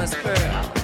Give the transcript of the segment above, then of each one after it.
mama's pearl.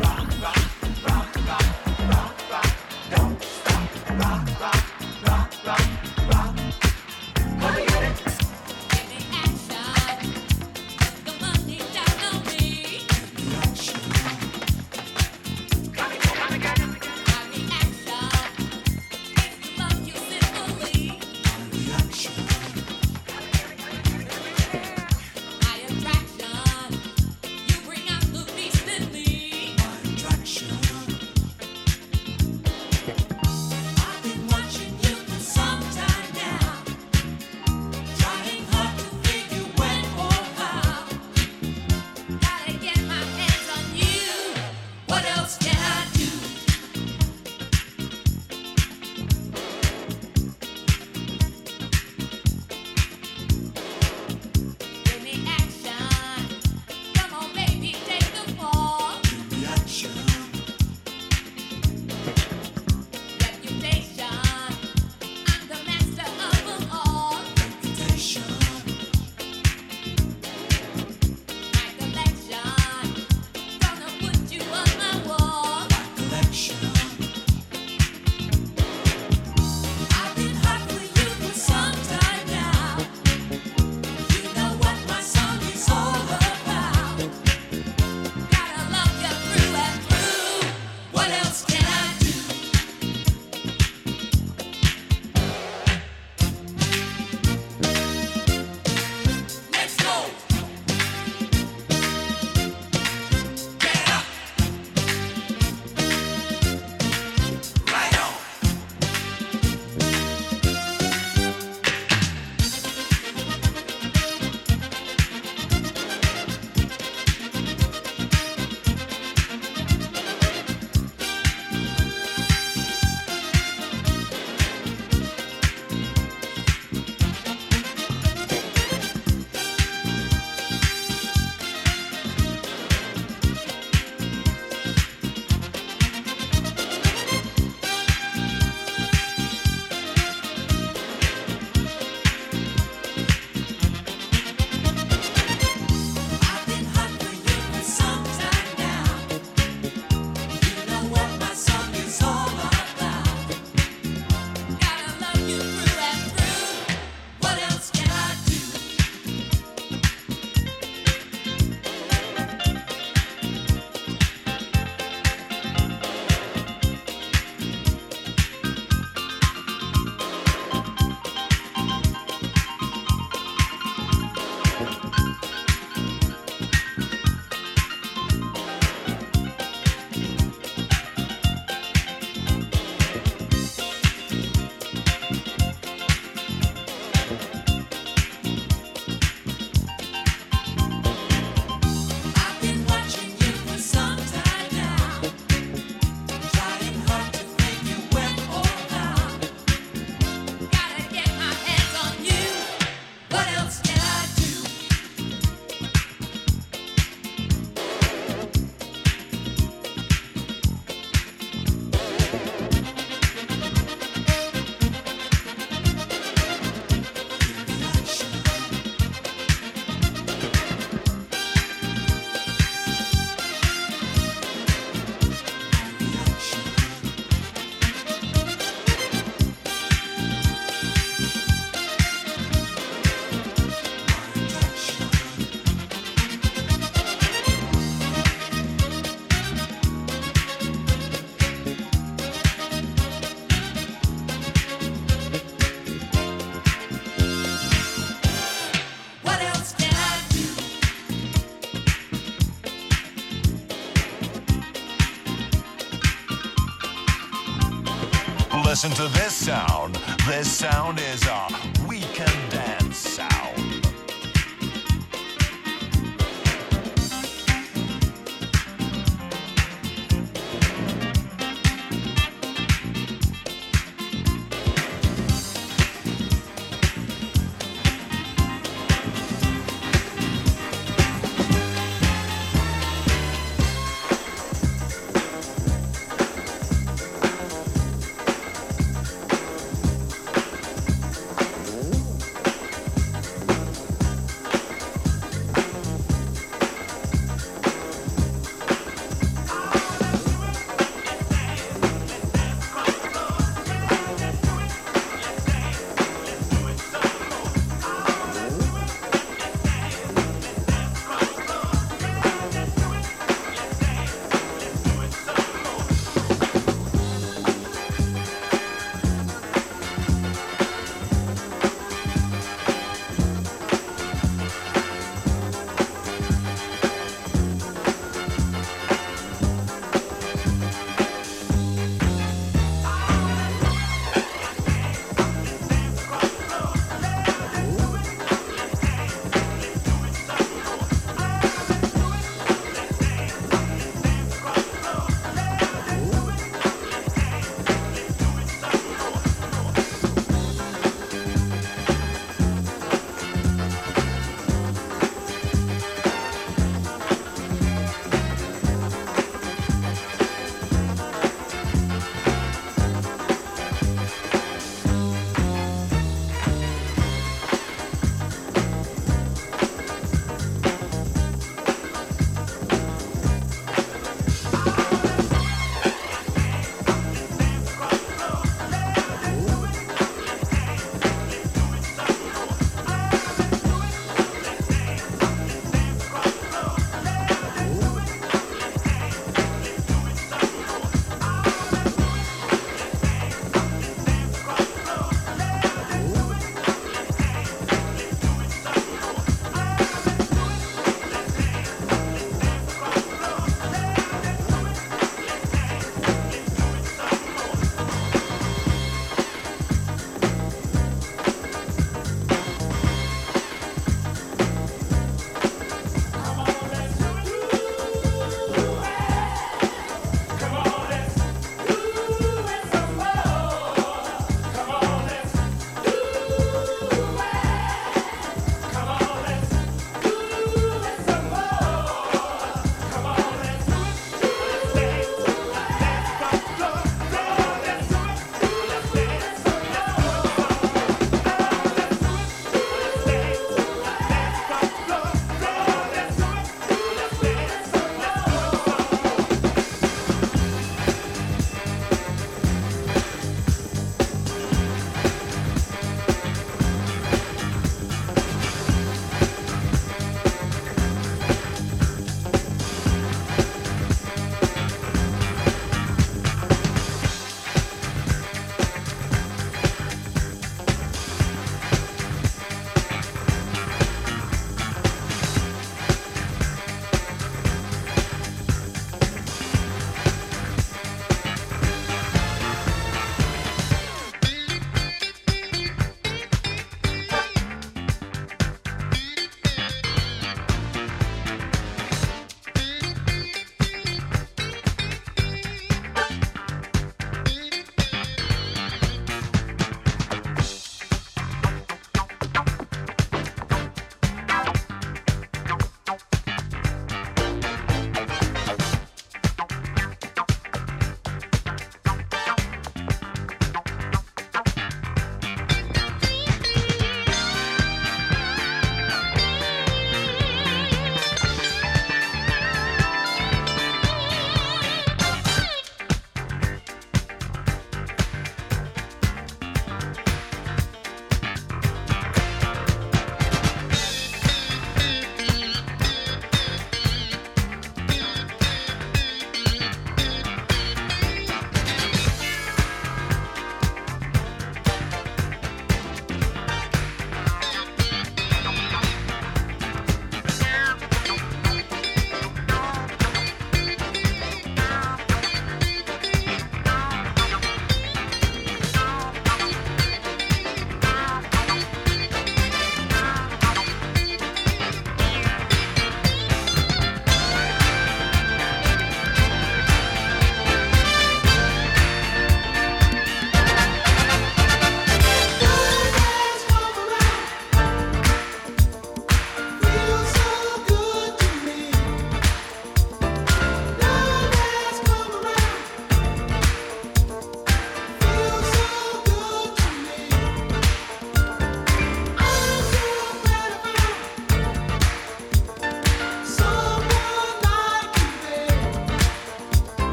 Listen to this sound. This sound is a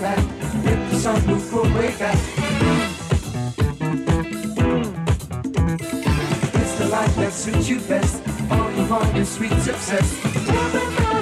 the. It's the life that suits you best. All you want is sweet success.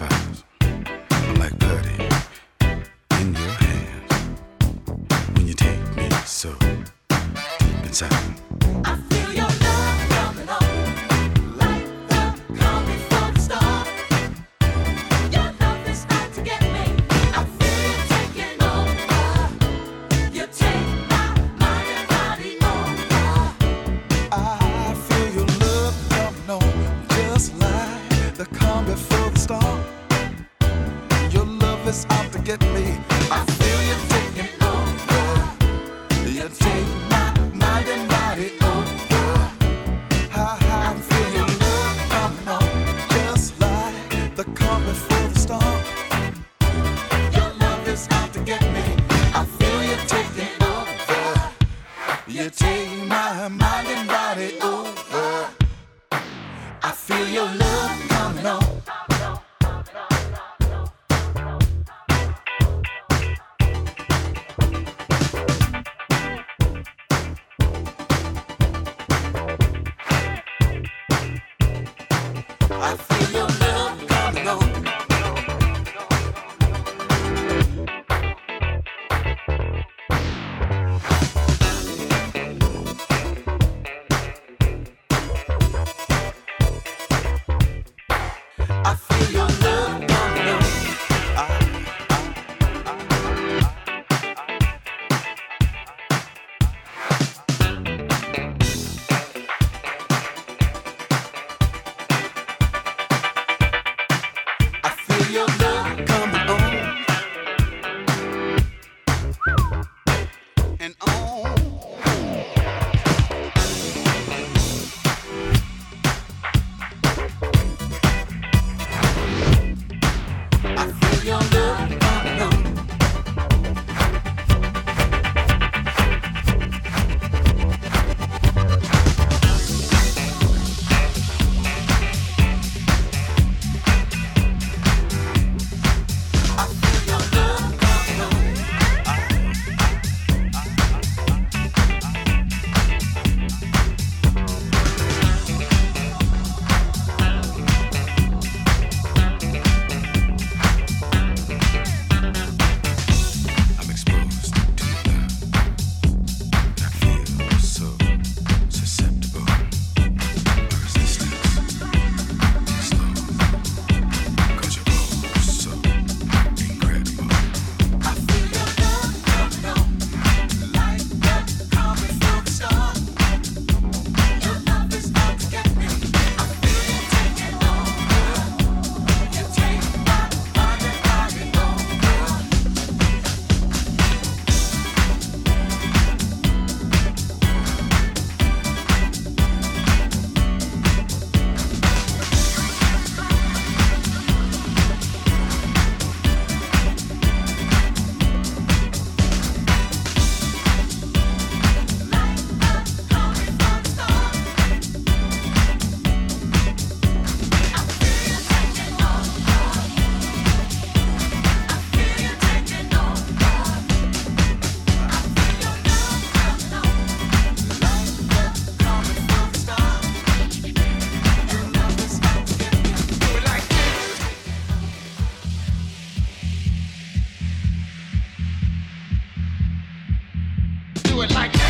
magnifies like putty in your hands when you take me so deep inside. it like